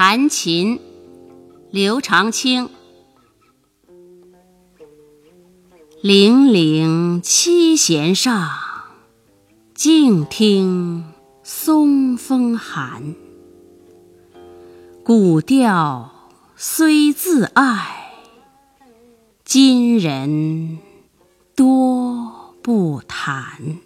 弹琴，刘长卿。零零七弦上，静听松风寒。古调虽自爱，今人多不弹。